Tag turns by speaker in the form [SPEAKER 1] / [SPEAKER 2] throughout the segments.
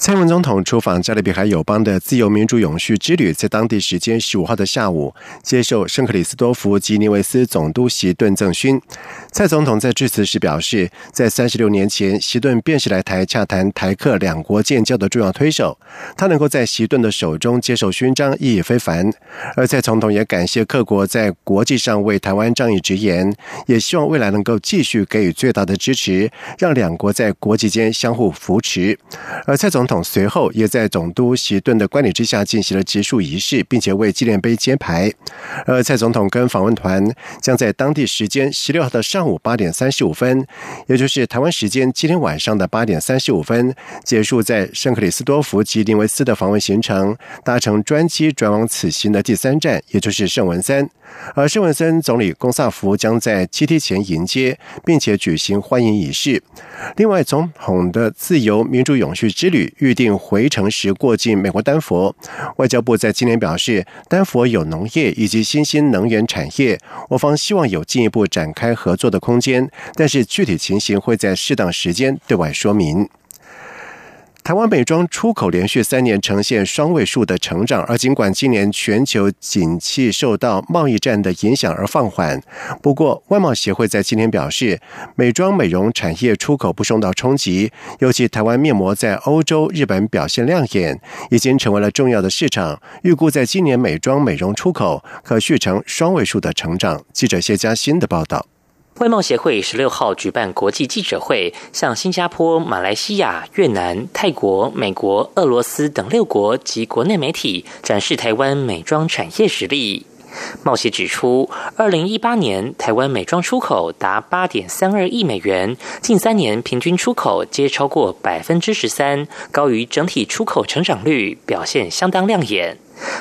[SPEAKER 1] 蔡文总统出访加勒比海友邦的自由民主永续之旅，在当地时间十五号的下午，接受圣克里斯多福及尼维斯总督席顿赠勋。蔡总统在致辞时表示，在三十六年前，席顿便是来台洽谈台克两国建交的重要推手。他能够在席顿的手中接受勋章，意义非凡。而蔡总统也感谢各国在国际上为台湾仗义直言，也希望未来能够继续给予最大的支持，让两国在国际间相互扶持。而蔡总统随后也在总督席顿的观礼之下进行了植树仪式，并且为纪念碑揭牌。而蔡总统跟访问团将在当地时间十六号的上午八点三十五分，也就是台湾时间今天晚上的八点三十五分，结束在圣克里斯多福及林维斯的访问行程，搭乘专机转往此行的第三站，也就是圣文森。而圣文森总理龚萨福将在七天前迎接，并且举行欢迎仪式。另外，总统的自由民主永续之旅预定回程时过境美国丹佛。外交部在今年表示，丹佛有农业以及新兴能源产业，我方希望有进一步展开合作的空间，但是具体情形会在适当时间对外说明。台湾美妆出口连续三年呈现双位数的成长，而尽管今年全球景气受到贸易战的影响而放缓，不过外贸协会在今天表示，美妆美容产业出口不受到冲击，尤其台湾面膜在欧洲、日本表现亮眼，已经成为了重要的市场。预估在今年美妆美容出口可续成双位数的成长。记者谢佳欣的报道。
[SPEAKER 2] 外贸协会十六号举办国际记者会，向新加坡、马来西亚、越南、泰国、美国、俄罗斯等六国及国内媒体展示台湾美妆产业实力。贸协指出，二零一八年台湾美妆出口达八点三二亿美元，近三年平均出口皆超过百分之十三，高于整体出口成长率，表现相当亮眼。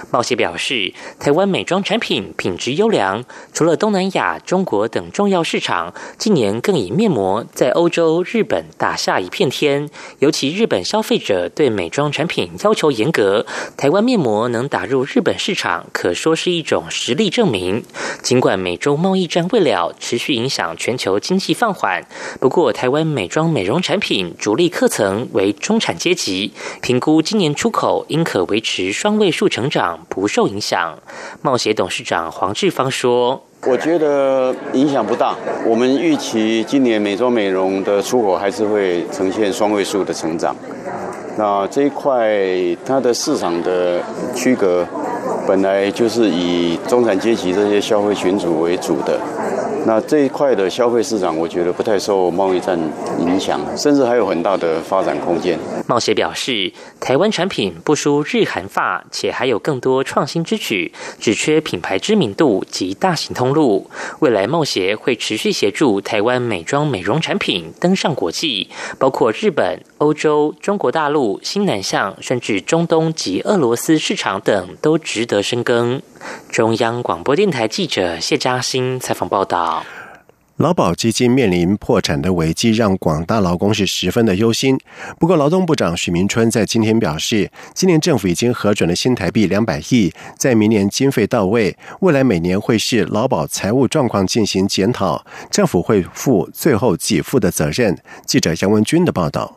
[SPEAKER 2] 贸协表示，台湾美妆产品品质优良，除了东南亚、中国等重要市场，近年更以面膜在欧洲、日本打下一片天。尤其日本消费者对美妆产品要求严格，台湾面膜能打入日本市场，可说是一种实力证明。尽管美洲贸易战未了，持续影响全球经济放缓，不过台湾美妆美容产品主力客层为中产阶级，评估今年出口应可维持双位数成。长不受影响，冒协董事长黄志芳说：“
[SPEAKER 3] 我觉得影响不大。我们预期今年美妆美容的出口还是会呈现双位数的成长。那这一块它的市场的区隔本来就是以中产阶级这些消费群组为主的。”那这一块的消费市场，我觉得不太受贸易战影响，甚至还有很大的发展空间。
[SPEAKER 2] 贸协表示，台湾产品不输日韩发，且还有更多创新之举，只缺品牌知名度及大型通路。未来贸协会持续协助台湾美妆美容产品登上国际，包括日本、欧洲、中国大陆、新南向，甚至中东及俄罗斯市场等，都值得深耕。中央广播电台记者谢嘉欣采访报道：
[SPEAKER 1] 劳保基金面临破产的危机，让广大劳工是十分的忧心。不过，劳动部长许明春在今天表示，今年政府已经核准了新台币两百亿，在明年经费到位，未来每年会视劳保财务状况进行检讨，政府会负最后给付的责任。记者杨文军的报道。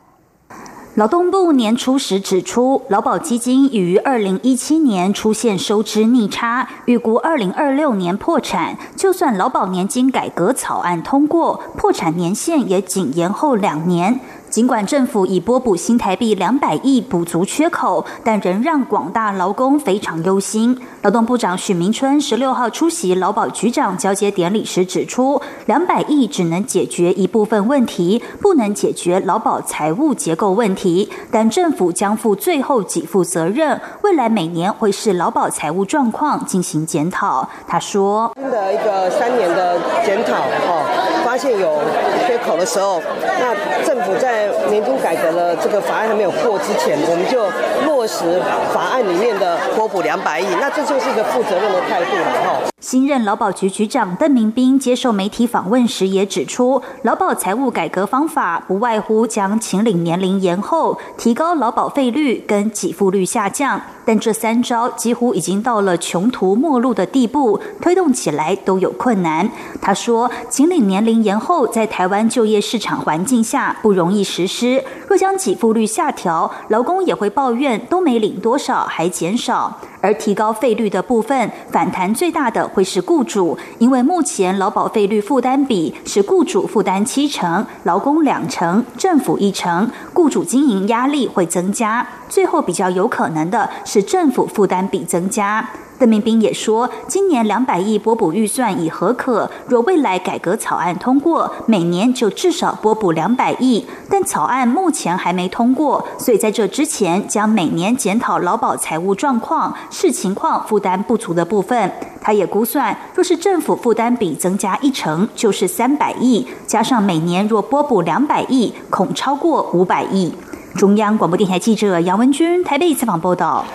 [SPEAKER 4] 劳动部年初时指出，劳保基金已于二零一七年出现收支逆差，预估二零二六年破产。就算劳保年金改革草案通过，破产年限也仅延后两年。尽管政府已拨补新台币两百亿补足缺口，但仍让广大劳工非常忧心。劳动部长许明春十六号出席劳保局长交接典礼时指出，两百亿只能解决一部分问题，不能解决劳保财务结构问题。但政府将负最后给付责任，未来每年会视劳保财务状况进行检讨。他说：“
[SPEAKER 5] 新的一个三年的检讨，哦，发现有缺口的时候，那政府在。”年度改革了这个法案还没有过之前，我们就落实法案里面的拨补两百亿，那这就是一个负责任的态度了哈。
[SPEAKER 4] 新任劳保局局长邓明斌接受媒体访问时也指出，劳保财务改革方法不外乎将请领年龄延后、提高劳保费率跟给付率下降，但这三招几乎已经到了穷途末路的地步，推动起来都有困难。他说，请领年龄延后在台湾就业市场环境下不容易实施，若将给付率下调，劳工也会抱怨都没领多少还减少。而提高费率的部分，反弹最大的会是雇主，因为目前劳保费率负担比是雇主负担七成，劳工两成，政府一成，雇主经营压力会增加。最后比较有可能的是政府负担比增加。邓明斌也说，今年两百亿拨补预算已合可，若未来改革草案通过，每年就至少拨补两百亿。但草案目前还没通过，所以在这之前将每年检讨劳保财务状况，视情况负担不足的部分。他也估算，若是政府负担比增加一成，就是三百亿，加上每年若拨补两百亿，恐超过五百亿。中央广播电台记者杨文君台北采访报道。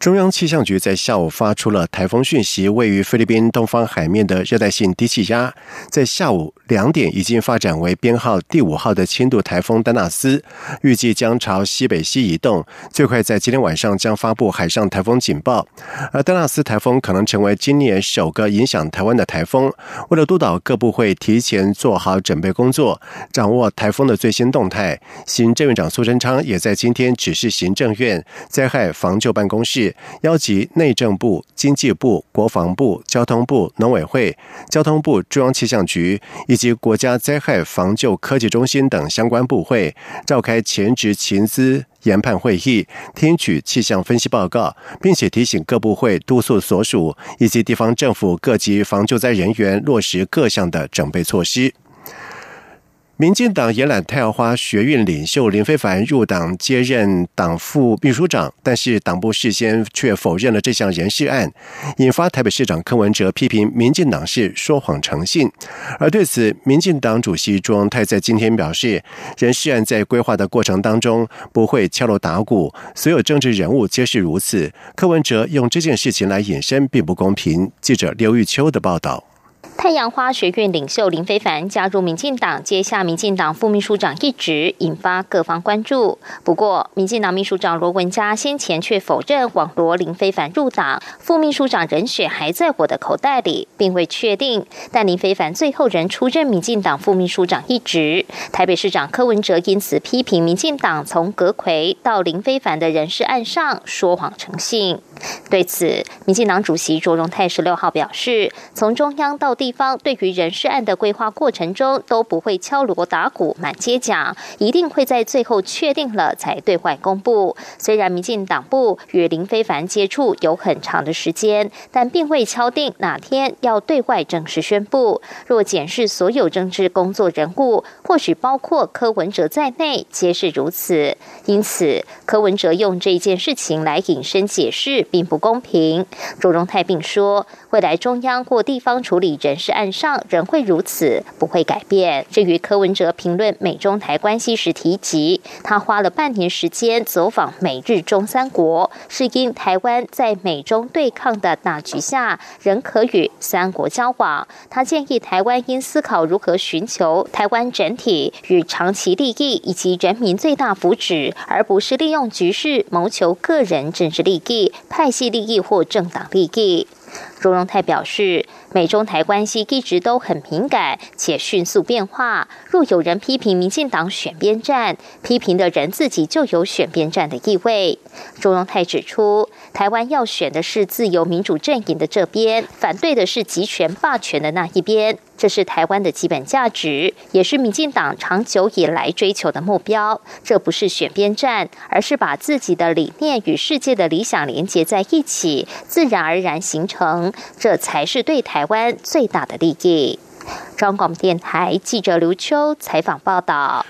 [SPEAKER 1] 中央气象局在下午发出了台风讯息，位于菲律宾东方海面的热带性低气压，在下午两点已经发展为编号第五号的轻度台风丹纳斯，预计将朝西北西移动，最快在今天晚上将发布海上台风警报。而丹纳斯台风可能成为今年首个影响台湾的台风。为了督导各部会提前做好准备工作，掌握台风的最新动态，行政院长苏贞昌也在今天指示行政院灾害防救办公室。邀集内政部、经济部、国防部、交通部、农委会、交通部、中央气象局以及国家灾害防救科技中心等相关部会，召开前值勤资研判会议，听取气象分析报告，并且提醒各部会督促所属以及地方政府各级防救灾人员落实各项的准备措施。民进党也揽太阳花学运领袖林非凡入党接任党副秘书长，但是党部事先却否认了这项人事案，引发台北市长柯文哲批评民进党是说谎成性。而对此，民进党主席朱荣泰在今天表示，人事案在规划的过程当中不会敲锣打鼓，所有政治人物皆是如此。柯文哲用这件事情来引申，并不公平。记者刘玉秋的报道。
[SPEAKER 6] 太阳花学院领袖林非凡加入民进党，接下民进党副秘书长一职，引发各方关注。不过，民进党秘书长罗文嘉先前却否认网罗林非凡入党，副秘书长人选还在我的口袋里，并未确定。但林非凡最后仍出任民进党副秘书长一职。台北市长柯文哲因此批评民进党从阁魁到林非凡的人事案上说谎成性。对此，民进党主席卓荣泰十六号表示，从中央到地方，对于人事案的规划过程中，都不会敲锣打鼓、满街讲，一定会在最后确定了才对外公布。虽然民进党部与林非凡接触有很长的时间，但并未敲定哪天要对外正式宣布。若检视所有政治工作人物，或许包括柯文哲在内，皆是如此。因此，柯文哲用这件事情来引申解释。并不公平。周荣泰并说，未来中央或地方处理人是岸上仍会如此，不会改变。至于柯文哲评论美中台关系时提及，他花了半年时间走访美日中三国，是因台湾在美中对抗的大局下，仍可与三国交往。他建议台湾应思考如何寻求台湾整体与长期利益以及人民最大福祉，而不是利用局势谋求个人政治利益。派系利益或政党利益，周荣泰表示，美中台关系一直都很敏感且迅速变化。若有人批评民进党选边站，批评的人自己就有选边站的意味。周荣泰指出，台湾要选的是自由民主阵营的这边，反对的是集权霸权的那一边。这是台湾的基本价值，也是民进党长久以来追求的目标。这不是选边站，而是把自己的理念与世界的理想连接在一起，自然而然形成，这才是对台湾最大的利益。中广电台记者刘秋采访报道。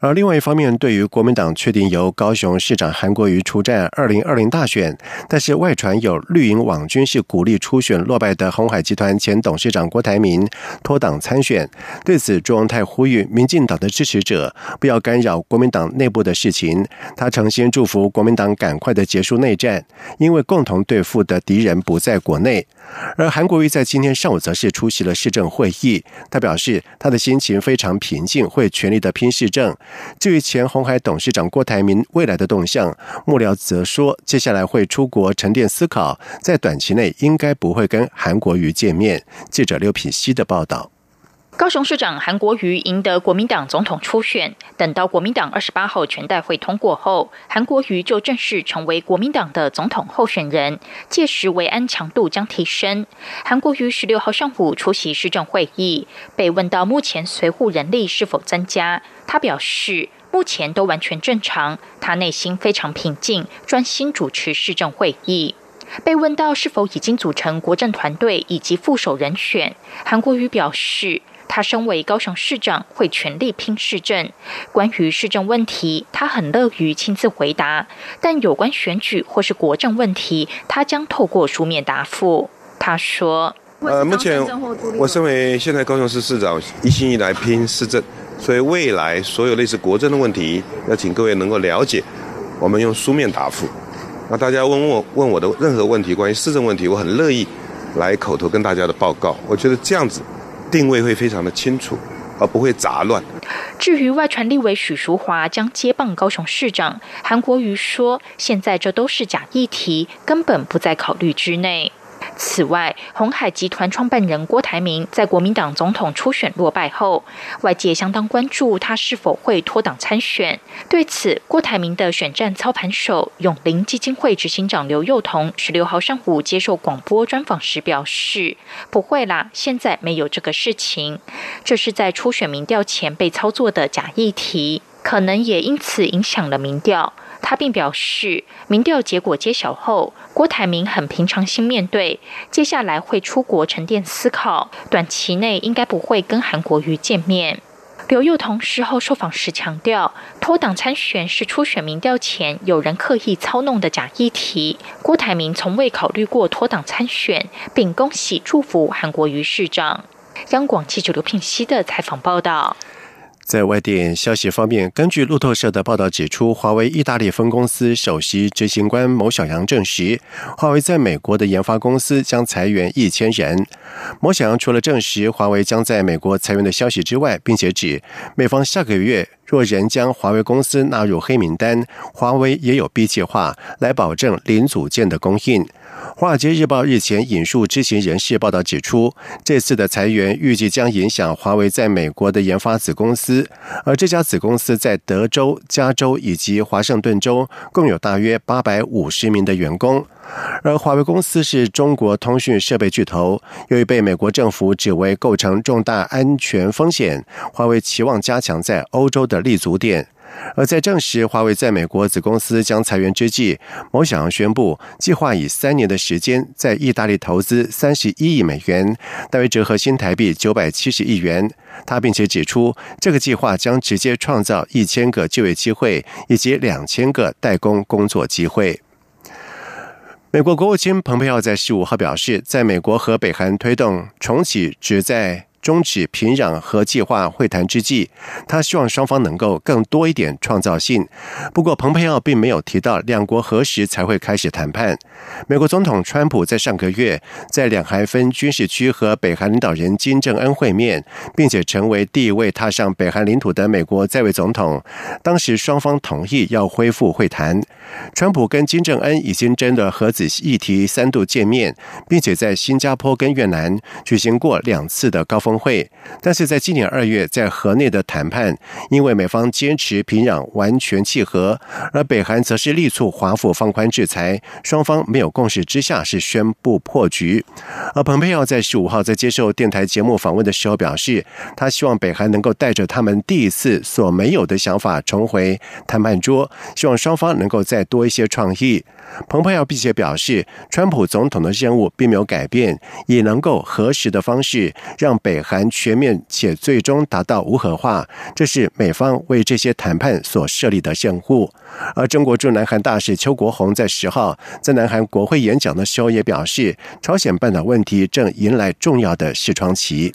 [SPEAKER 1] 而另外一方面，对于国民党确定由高雄市长韩国瑜出战二零二零大选，但是外传有绿营网军是鼓励初选落败的红海集团前董事长郭台铭脱党参选。对此，朱荣泰呼吁民进党的支持者不要干扰国民党内部的事情。他诚心祝福国民党赶快的结束内战，因为共同对付的敌人不在国内。而韩国瑜在今天上午则是出席了市政会议，他表示他的心情非常平静，会全力的拼市政。至于前红海董事长郭台铭未来的动向，幕僚则说，接下来会出国沉淀思考，在短期内应该不会跟韩国瑜见面。记者刘品希的报道。
[SPEAKER 7] 高雄市长韩国瑜赢得国民党总统初选，等到国民党二十八号全代会通过后，韩国瑜就正式成为国民党的总统候选人。届时维安强度将提升。韩国瑜十六号上午出席市政会议，被问到目前随护人力是否增加，他表示目前都完全正常，他内心非常平静，专心主持市政会议。被问到是否已经组成国政团队以及副手人选，韩国瑜表示。他身为高雄市长，会全力拼市政。关于市政问题，他很乐于亲自回答；但有关选举或是国政问题，他将透过书面答复。他说：“
[SPEAKER 8] 呃，目前我身为现在高雄市市长，一心一来拼市政，所以未来所有类似国政的问题，要请各位能够了解，我们用书面答复。那大家问我问我的任何问题，关于市政问题，我很乐意来口头跟大家的报告。我觉得这样子。”定位会非常的清楚，而不会杂乱。
[SPEAKER 7] 至于外传立委许淑华将接棒高雄市长，韩国瑜说：“现在这都是假议题，根本不在考虑之内。”此外，红海集团创办人郭台铭在国民党总统初选落败后，外界相当关注他是否会脱党参选。对此，郭台铭的选战操盘手永林基金会执行长刘幼彤十六号上午接受广播专访时表示：“不会啦，现在没有这个事情，这是在初选民调前被操作的假议题，可能也因此影响了民调。”他并表示，民调结果揭晓后，郭台铭很平常心面对，接下来会出国沉淀思考，短期内应该不会跟韩国瑜见面。刘幼彤事后受访时强调，脱党参选是初选民调前有人刻意操弄的假议题，郭台铭从未考虑过脱党参选，并恭喜祝福韩国瑜市长。央广记者刘聘熙的采访报道。
[SPEAKER 1] 在外电消息方面，根据路透社的报道指出，华为意大利分公司首席执行官某小杨证实，华为在美国的研发公司将裁员一千人。某小杨除了证实华为将在美国裁员的消息之外，并且指美方下个月若仍将华为公司纳入黑名单，华为也有 B 计划来保证零组件的供应。《华尔街日报》日前引述知情人士报道指出，这次的裁员预计将影响华为在美国的研发子公司，而这家子公司在德州、加州以及华盛顿州共有大约八百五十名的员工。而华为公司是中国通讯设备巨头，由于被美国政府指为构成重大安全风险，华为期望加强在欧洲的立足点。而在证实华为在美国子公司将裁员之际，某小杨宣布计划以三年的时间在意大利投资三十一亿美元，大约折合新台币九百七十亿元。他并且指出，这个计划将直接创造一千个就业机会以及两千个代工工作机会。美国国务卿蓬佩奥在十五号表示，在美国和北韩推动重启旨在。终止平壤核计划会谈之际，他希望双方能够更多一点创造性。不过，蓬佩奥并没有提到两国何时才会开始谈判。美国总统川普在上个月在两韩分军事区和北韩领导人金正恩会面，并且成为第一位踏上北韩领土的美国在位总统。当时双方同意要恢复会谈。川普跟金正恩已经针对核子议题三度见面，并且在新加坡跟越南举行过两次的高峰。峰会，但是在今年二月，在河内的谈判，因为美方坚持平壤完全契合，而北韩则是力促华府放宽制裁，双方没有共识之下，是宣布破局。而蓬佩奥在十五号在接受电台节目访问的时候表示，他希望北韩能够带着他们第一次所没有的想法重回谈判桌，希望双方能够再多一些创意。蓬佩奥并且表示，川普总统的任务并没有改变，也能够合适的方式让北。美韩全面且最终达到无核化，这是美方为这些谈判所设立的限护。而中国驻南韩大使邱国宏在十号在南韩国会演讲的时候也表示，朝鲜半岛问题正迎来重要的视窗期。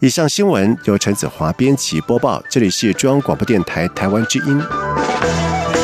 [SPEAKER 1] 以上新闻由陈子华编辑播报，这里是中央广播电台台湾之音。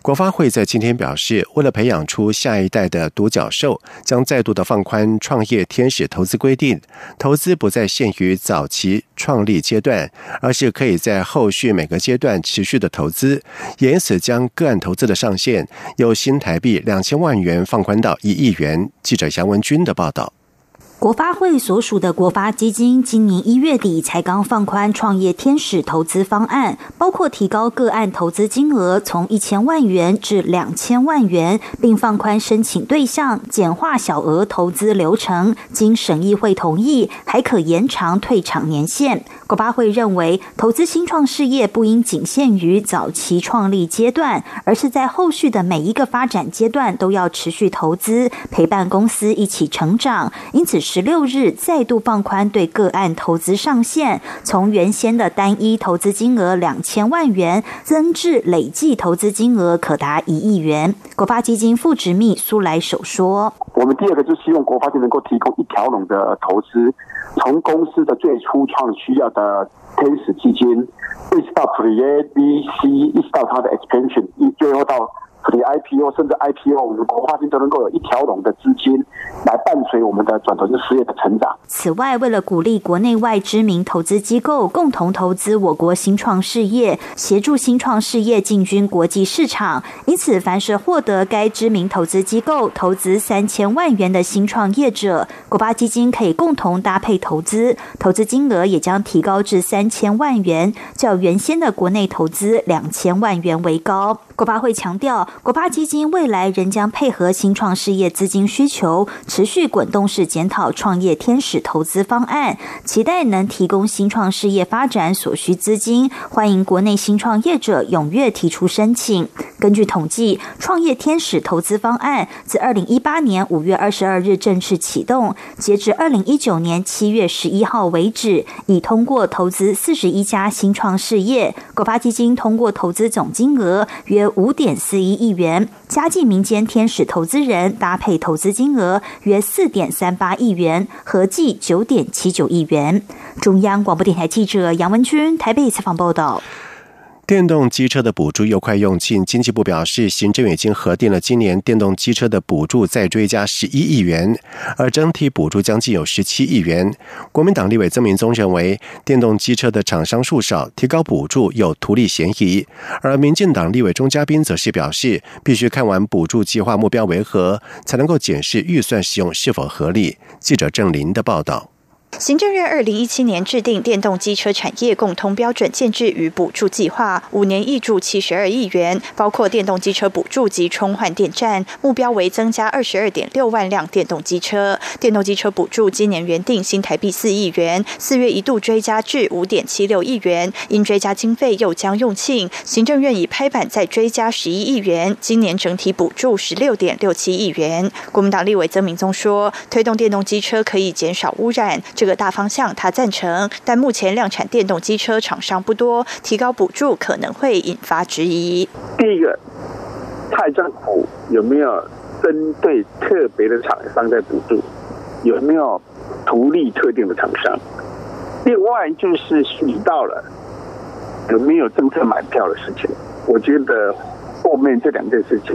[SPEAKER 1] 国发会在今天表示，为了培养出下一代的独角兽，将再度的放宽创业天使投资规定，投资不再限于早期创立阶段，而是可以在后续每个阶段持续的投资，因此将个案投资的上限由新台币两千万元放宽到一亿元。记者杨文军的报道。
[SPEAKER 4] 国发会所属的国发基金今年一月底才刚放宽创业天使投资方案，包括提高个案投资金额从一千万元至两千万元，并放宽申请对象，简化小额投资流程。经审议会同意，还可延长退场年限。国发会认为，投资新创事业不应仅限于早期创立阶段，而是在后续的每一个发展阶段都要持续投资，陪伴公司一起成长。因此。十六日再度放宽对个案投资上限，从原先的单一投资金额两千万元增至累计投资金额可达一亿元。国发基金副执秘苏来首说：“
[SPEAKER 9] 我们第二个就希望国发基金能够提供一条龙的投资，从公司的最初创需要的天使基金，一直到 Pre A B C，一直到它的 expansion，最后到。” IPO 甚至 IPO，我们国发金都能够有一条龙的资金来伴随我们的转投资事业的成长。
[SPEAKER 4] 此外，为了鼓励国内外知名投资机构共同投资我国新创事业，协助新创事业进军国际市场，因此，凡是获得该知名投资机构投资三千万元的新创业者，国发基金可以共同搭配投资，投资金额也将提高至三千万元，较原先的国内投资两千万元为高。国发会强调。国发基金未来仍将配合新创事业资金需求，持续滚动式检讨创业天使投资方案，期待能提供新创事业发展所需资金。欢迎国内新创业者踊跃提出申请。根据统计，创业天使投资方案自二零一八年五月二十二日正式启动，截至二零一九年七月十一号为止，已通过投资四十一家新创事业。国发基金通过投资总金额约五点四一亿。元，加进民间天使投资人搭配投资金额约四点三八亿元，合计九点七九亿元。中央广播电台记者杨文君台北采访报道。
[SPEAKER 1] 电动机车的补助又快用尽，经济部表示，行政院已经核定了今年电动机车的补助再追加十一亿元，而整体补助将近有十七亿元。国民党立委曾明宗认为，电动机车的厂商数少，提高补助有图利嫌疑。而民进党立委钟嘉宾则是表示，必须看完补助计划目标为何，才能够检视预算使用是否合理。记者郑林的报道。
[SPEAKER 10] 行政院二零一七年制定电动机车产业共通标准建制与补助计划，五年挹注七十二亿元，包括电动机车补助及充换电站，目标为增加二十二点六万辆电动机车。电动机车补助今年原定新台币四亿元，四月一度追加至五点七六亿元，因追加经费又将用罄，行政院已拍板再追加十一亿元，今年整体补助十六点六七亿元。国民党立委曾明宗说，推动电动机车可以减少污染。这个大方向他赞成，但目前量产电动机车厂商不多，提高补助可能会引发质疑。
[SPEAKER 9] 第一个，蔡政府有没有针对特别的厂商在补助？有没有图利特定的厂商？另外就是遇到了有没有政策买票的事情？我觉得后面这两件事情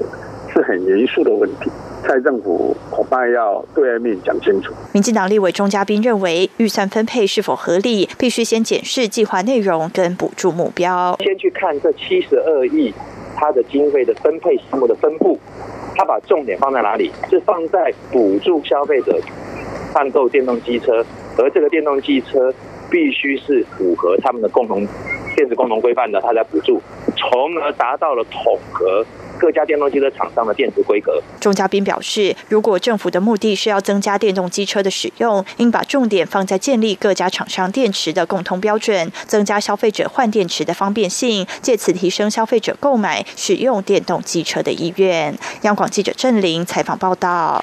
[SPEAKER 9] 是很严肃的问题。蔡政府恐怕要对外面讲清楚。
[SPEAKER 10] 民进党立委钟嘉宾认为，预算分配是否合理，必须先检视计划内容跟补助目标。
[SPEAKER 11] 先去看这七十二亿，它的经费的分配项目的分布，他把重点放在哪里？是放在补助消费者换购电动机车，而这个电动机车必须是符合他们的共同电子共同规范的，它在补助，从而达到了统合。各家电动机车厂商的电池规格。
[SPEAKER 10] 钟嘉宾表示，如果政府的目的是要增加电动机车的使用，应把重点放在建立各家厂商电池的共同标准，增加消费者换电池的方便性，借此提升消费者购买使用电动机车的意愿。央广记者郑玲采访报道。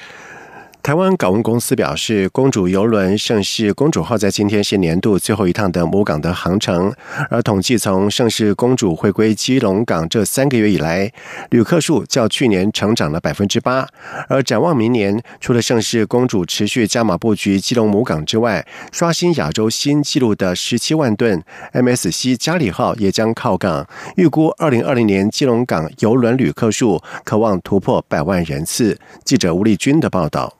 [SPEAKER 1] 台湾港务公司表示，公主游轮盛世公主号在今天是年度最后一趟的母港的航程。而统计从盛世公主回归基隆港这三个月以来，旅客数较去年成长了百分之八。而展望明年，除了盛世公主持续加码布局基隆母港之外，刷新亚洲新纪录的十七万吨 MSC 加里号也将靠港。预估二零二零年基隆港游轮旅客数可望突破百万人次。记者吴丽君的报道。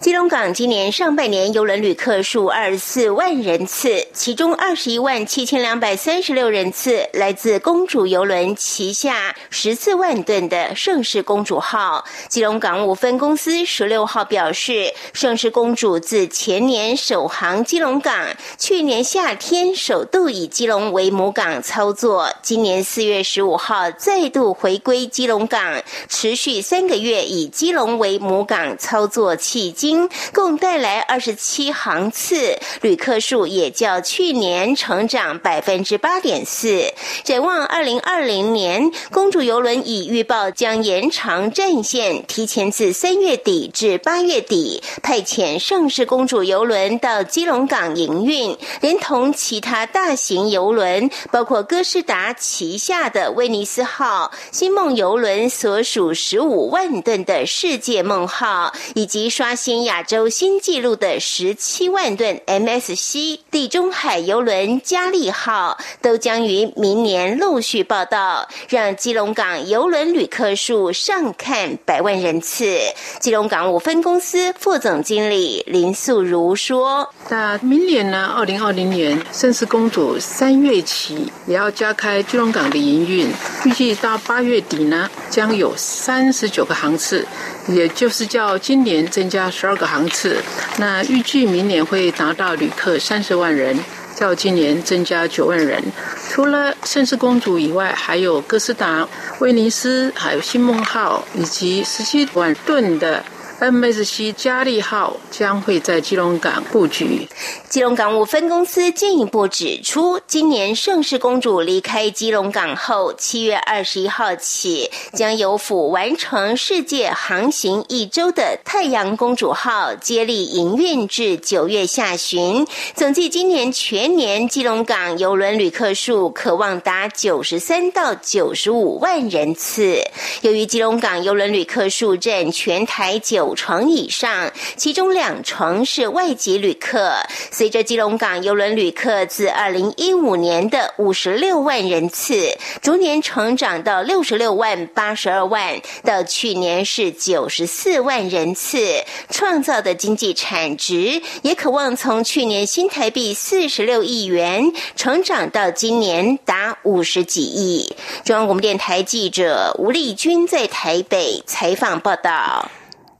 [SPEAKER 12] 基隆港今年上半年邮轮旅客数二十四万人次，其中二十一万七千两百三十六人次来自公主邮轮旗下十四万吨的盛世公主号。基隆港务分公司十六号表示，盛世公主自前年首航基隆港，去年夏天首度以基隆为母港操作，今年四月十五号再度回归基隆港，持续三个月以基隆为母港操作。迄今共带来二十七航次，旅客数也较去年成长百分之八点四。展望二零二零年，公主游轮已预报将延长战线，提前自三月底至八月底派遣盛世公主游轮到基隆港营运，连同其他大型游轮，包括哥斯达旗下的威尼斯号、星梦游轮所属十五万吨的世界梦号，以及。刷新亚洲新纪录的十七万吨 MSC 地中海游轮加利号都将于明年陆续报道，让基隆港游轮旅客数上看百万人次。基隆港务分公司副总经理林素如说：“
[SPEAKER 13] 那明年呢？二零二零年盛世公主三月起也要加开基隆港的营运，预计到八月底呢，将有三十九个航次。”也就是叫今年增加十二个航次，那预计明年会达到旅客三十万人，较今年增加九万人。除了盛世公主以外，还有哥斯达、威尼斯，还有新梦号，以及十七万吨的。MSC 嘉利号将会在基隆港布局。
[SPEAKER 12] 基隆港务分公司进一步指出，今年盛世公主离开基隆港后，七月二十一号起，将由府完成世界航行一周的太阳公主号接力营运至九月下旬。总计今年全年基隆港邮轮旅客数可望达九十三到九十五万人次。由于基隆港邮轮旅客数占全台九。九成以上，其中两成是外籍旅客。随着基隆港邮轮旅客自二零一五年的五十六万人次，逐年成长到六十六万、八十二万，到去年是九十四万人次，创造的经济产值也渴望从去年新台币四十六亿元成长到今年达五十几亿。中央广播电台记者吴丽君在台北采访报道。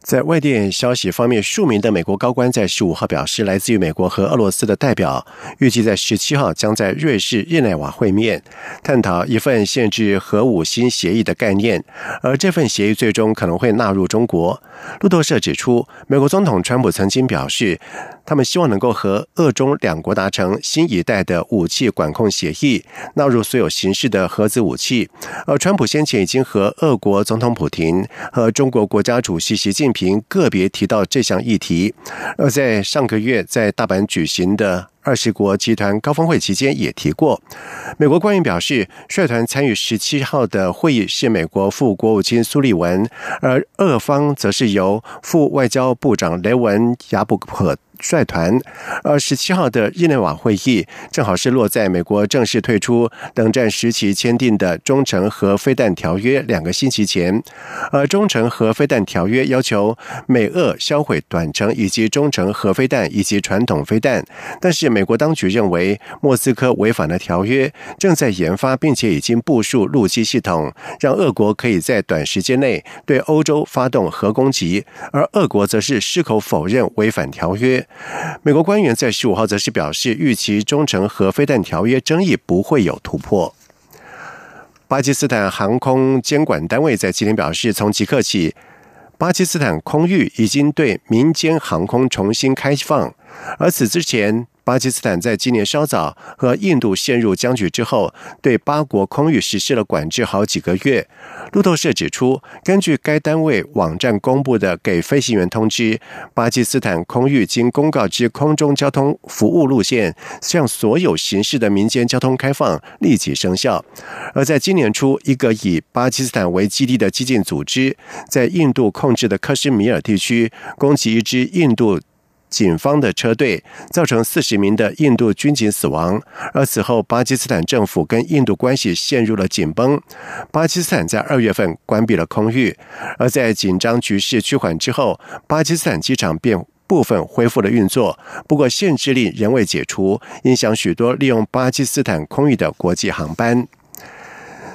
[SPEAKER 1] 在外电消息方面，数名的美国高官在十五号表示，来自于美国和俄罗斯的代表预计在十七号将在瑞士日内瓦会面，探讨一份限制核武新协议的概念。而这份协议最终可能会纳入中国。路透社指出，美国总统川普曾经表示，他们希望能够和俄中两国达成新一代的武器管控协议，纳入所有形式的核子武器。而川普先前已经和俄国总统普京和中国国家主席习近平个别提到这项议题，而在上个月在大阪举行的二十国集团高峰会期间也提过。美国官员表示，率团参与十七号的会议是美国副国务卿苏利文，而俄方则是由副外交部长雷文雅布克。率团，而十七号的日内瓦会议正好是落在美国正式退出冷战时期签订的中程核飞弹条约两个星期前。而中程核飞弹条约要求美俄销毁短程以及中程核飞弹以及传统飞弹，但是美国当局认为莫斯科违反了条约，正在研发并且已经部署陆基系统，让俄国可以在短时间内对欧洲发动核攻击，而俄国则是矢口否认违反条约。美国官员在十五号则是表示，预期中程核飞弹条约争议不会有突破。巴基斯坦航空监管单位在今天表示，从即刻起，巴基斯坦空域已经对民间航空重新开放，而此之前。巴基斯坦在今年稍早和印度陷入僵局之后，对八国空域实施了管制好几个月。路透社指出，根据该单位网站公布的给飞行员通知，巴基斯坦空域经公告之空中交通服务路线向所有形式的民间交通开放立即生效。而在今年初，一个以巴基斯坦为基地的激进组织在印度控制的克什米尔地区攻击一支印度。警方的车队造成四十名的印度军警死亡，而此后巴基斯坦政府跟印度关系陷入了紧绷。巴基斯坦在二月份关闭了空域，而在紧张局势趋缓之后，巴基斯坦机场便部分恢复了运作。不过限制令仍未解除，影响许多利用巴基斯坦空域的国际航班。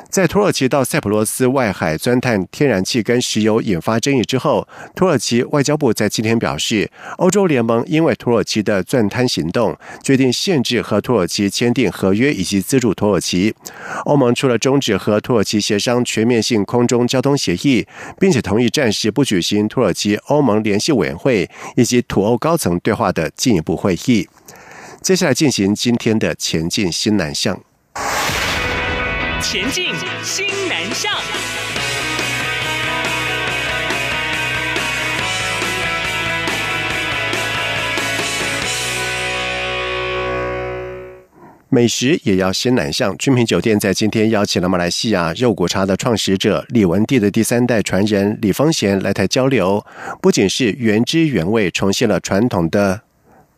[SPEAKER 1] 在土耳其到塞浦路斯外海钻探天然气跟石油引发争议之后，土耳其外交部在今天表示，欧洲联盟因为土耳其的钻探行动，决定限制和土耳其签订合约以及资助土耳其。欧盟除了终止和土耳其协商全面性空中交通协议，并且同意暂时不举行土耳其欧盟联系委员会以及土欧高层对话的进一步会议。接下来进行今天的前进新南向。前进，新南向。美食也要先南向。君品酒店在今天邀请了马来西亚肉骨茶的创始者李文帝的第三代传人李丰贤来台交流，不仅是原汁原味重现了传统的。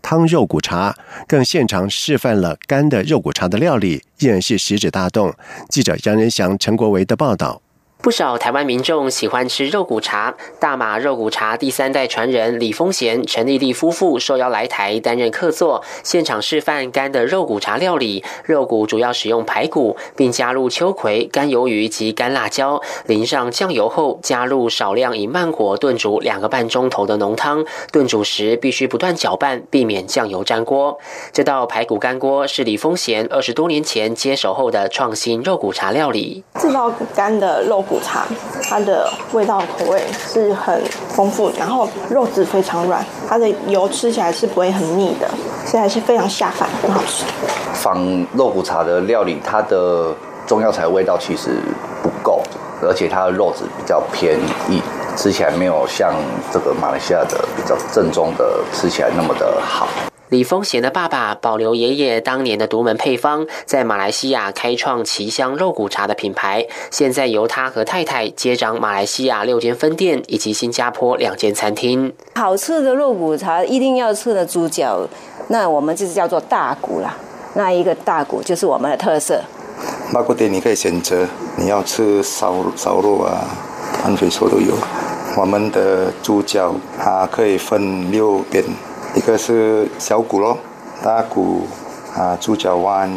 [SPEAKER 1] 汤肉骨茶更现场示范了干的肉骨茶的料理，依然是食指大动。记者杨仁祥、陈国维的报道。
[SPEAKER 14] 不少台湾民众喜欢吃肉骨茶，大马肉骨茶第三代传人李丰贤、陈丽丽夫妇受邀来台担任客座，现场示范干的肉骨茶料理。肉骨主要使用排骨，并加入秋葵、干鱿鱼及干辣椒，淋上酱油后，加入少量以慢火炖煮两个半钟头的浓汤。炖煮时必须不断搅拌，避免酱油粘锅。这道排骨干锅是李丰贤二十多年前接手后的创新肉骨茶料理。
[SPEAKER 15] 这道干的肉。骨茶，它的味道口味是很丰富，然后肉质非常软，它的油吃起来是不会很腻的，所以还是非常下饭，很好吃。
[SPEAKER 16] 仿肉骨茶的料理，它的中药材味道其实不够，而且它的肉质比较偏硬，吃起来没有像这个马来西亚的比较正宗的吃起来那么的好。
[SPEAKER 14] 李丰贤的爸爸保留爷爷当年的独门配方，在马来西亚开创奇香肉骨茶的品牌。现在由他和太太接掌马来西亚六间分店以及新加坡两间餐厅。
[SPEAKER 17] 好吃的肉骨茶一定要吃的猪脚，那我们就是叫做大骨啦。那一个大骨就是我们的特色。
[SPEAKER 18] 马骨店你可以选择，你要吃烧烧肉啊，碳水说都有。我们的猪脚它可以分六边。一个是小骨咯，大骨啊，猪脚丸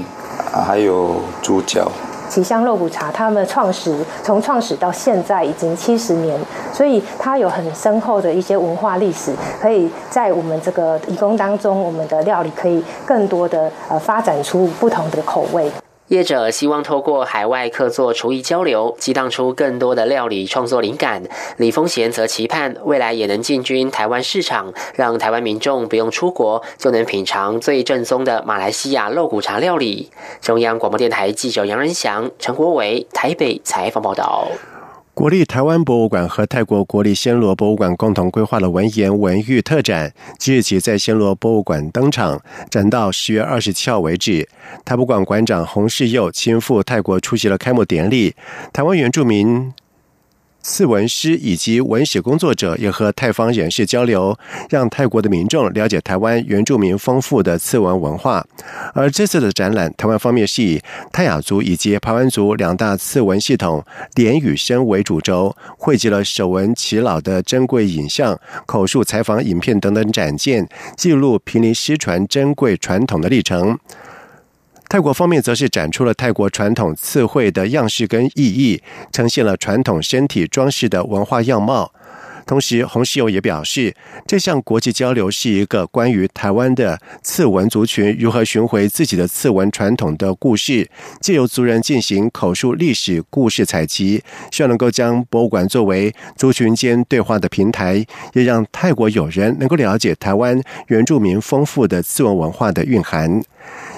[SPEAKER 18] 啊，还有猪脚。
[SPEAKER 19] 奇香肉骨茶，他们创始从创始到现在已经七十年，所以它有很深厚的一些文化历史，可以在我们这个义工当中，我们的料理可以更多的呃发展出不同的口味。
[SPEAKER 14] 业者希望透过海外客座厨艺交流，激荡出更多的料理创作灵感。李丰贤则期盼未来也能进军台湾市场，让台湾民众不用出国就能品尝最正宗的马来西亚肉骨茶料理。中央广播电台记者杨仁祥、陈国伟台北采访报道。
[SPEAKER 1] 国立台湾博物馆和泰国国立暹罗博物馆共同规划了文言文玉特展，即日起在暹罗博物馆登场，展到十月二十七号为止。台博馆馆长洪世佑亲赴泰国出席了开幕典礼，台湾原住民。次文师以及文史工作者也和泰方人士交流，让泰国的民众了解台湾原住民丰富的次文文化。而这次的展览，台湾方面是以泰雅族以及排湾族两大次文系统连与声为主轴，汇集了首文耆老的珍贵影像、口述采访影片等等展件，记录濒临失传珍贵传统的历程。泰国方面则是展出了泰国传统刺绘的样式跟意义，呈现了传统身体装饰的文化样貌。同时，洪世友也表示，这项国际交流是一个关于台湾的次文族群如何寻回自己的次文传统的故事，借由族人进行口述历史故事采集，希望能够将博物馆作为族群间对话的平台，也让泰国友人能够了解台湾原住民丰富的次文文化的蕴含。